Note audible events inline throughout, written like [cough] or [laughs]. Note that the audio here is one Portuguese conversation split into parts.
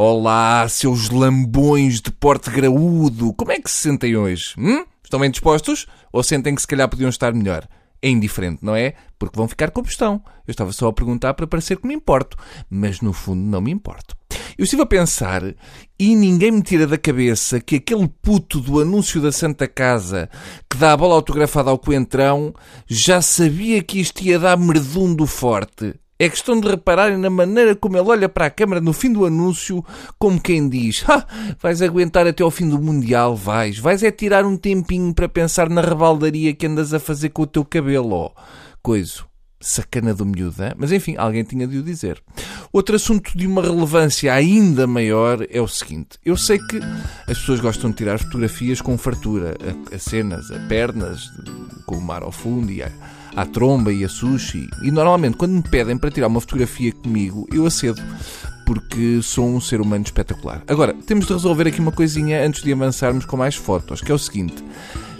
Olá, seus lambões de porte graúdo! Como é que se sentem hoje? Hum? Estão bem dispostos? Ou sentem que se calhar podiam estar melhor? É indiferente, não é? Porque vão ficar com questão. Eu estava só a perguntar para parecer que me importo. Mas no fundo não me importo. Eu estive a pensar e ninguém me tira da cabeça que aquele puto do anúncio da Santa Casa que dá a bola autografada ao coentrão já sabia que isto ia dar merdundo forte. É questão de repararem na maneira como ele olha para a câmara no fim do anúncio, como quem diz: ah, vais aguentar até ao fim do Mundial, vais. Vais é tirar um tempinho para pensar na rebaldaria que andas a fazer com o teu cabelo, ó. Coiso. Sacana do miúdo, hein? mas enfim, alguém tinha de o dizer. Outro assunto de uma relevância ainda maior é o seguinte: eu sei que as pessoas gostam de tirar fotografias com fartura, a, a cenas, a pernas, com o mar ao fundo e a à tromba e a sushi. E normalmente, quando me pedem para tirar uma fotografia comigo, eu acedo. Porque sou um ser humano espetacular. Agora, temos de resolver aqui uma coisinha antes de avançarmos com mais fotos, que é o seguinte.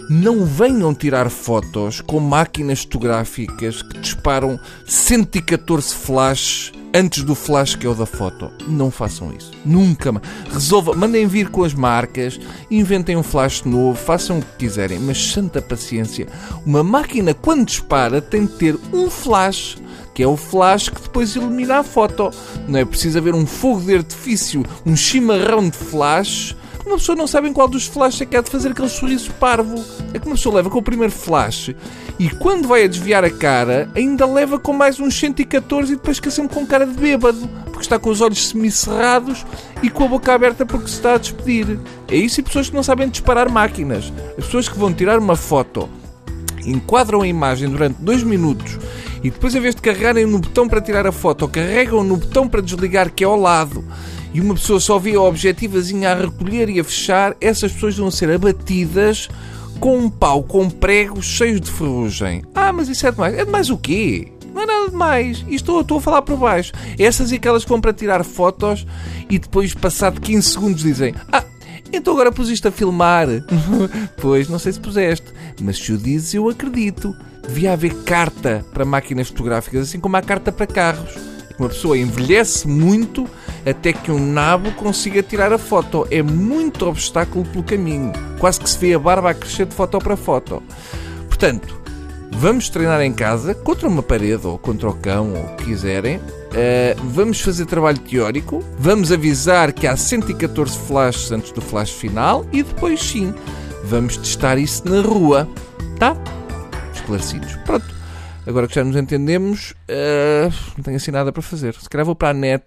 Não venham tirar fotos com máquinas fotográficas que disparam 114 flashes antes do flash que é o da foto. Não façam isso. Nunca mais. Resolvam, mandem vir com as marcas, inventem um flash novo, façam o que quiserem, mas santa paciência. Uma máquina, quando dispara, tem de ter um flash que é o flash que depois ilumina a foto. Não é preciso haver um fogo de artifício, um chimarrão de flash. Uma pessoa não sabe em qual dos flashes é que há de fazer aquele sorriso parvo. É que uma pessoa leva com o primeiro flash e quando vai a desviar a cara, ainda leva com mais uns 114 e depois fica sempre com cara de bêbado, porque está com os olhos semicerrados e com a boca aberta porque se está a despedir. É isso e pessoas que não sabem disparar máquinas. As pessoas que vão tirar uma foto, enquadram a imagem durante dois minutos e depois, em vez de carregarem no botão para tirar a foto, carregam no botão para desligar, que é ao lado, e uma pessoa só vê a objetivazinha a recolher e a fechar, essas pessoas vão ser abatidas com um pau com pregos cheios de ferrugem. Ah, mas isso é demais. É demais o quê? Não é nada demais. Isto estou a falar por baixo. Essas e aquelas que vão para tirar fotos e depois, passado 15 segundos, dizem: Ah, então agora pusiste a filmar. [laughs] pois, não sei se puseste. Mas se o dizes, eu acredito. Devia haver carta para máquinas fotográficas, assim como há carta para carros. Uma pessoa envelhece muito até que um nabo consiga tirar a foto. É muito obstáculo pelo caminho. Quase que se vê a barba a crescer de foto para foto. Portanto, vamos treinar em casa, contra uma parede ou contra o cão, ou o que quiserem. Uh, vamos fazer trabalho teórico. Vamos avisar que há 114 flashes antes do flash final. E depois, sim, vamos testar isso na rua. Tá? Esclarecidos. Pronto. Agora que já nos entendemos, uh, não tenho assim nada para fazer. Se calhar vou para a net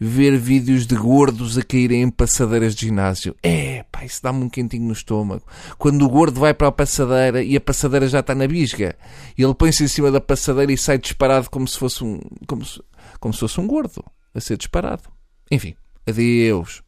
ver vídeos de gordos a caírem em passadeiras de ginásio. É, pá, isso dá-me um quentinho no estômago. Quando o gordo vai para a passadeira e a passadeira já está na bisga, e ele põe-se em cima da passadeira e sai disparado como se fosse um, como se, como se fosse um gordo a ser disparado. Enfim, adeus.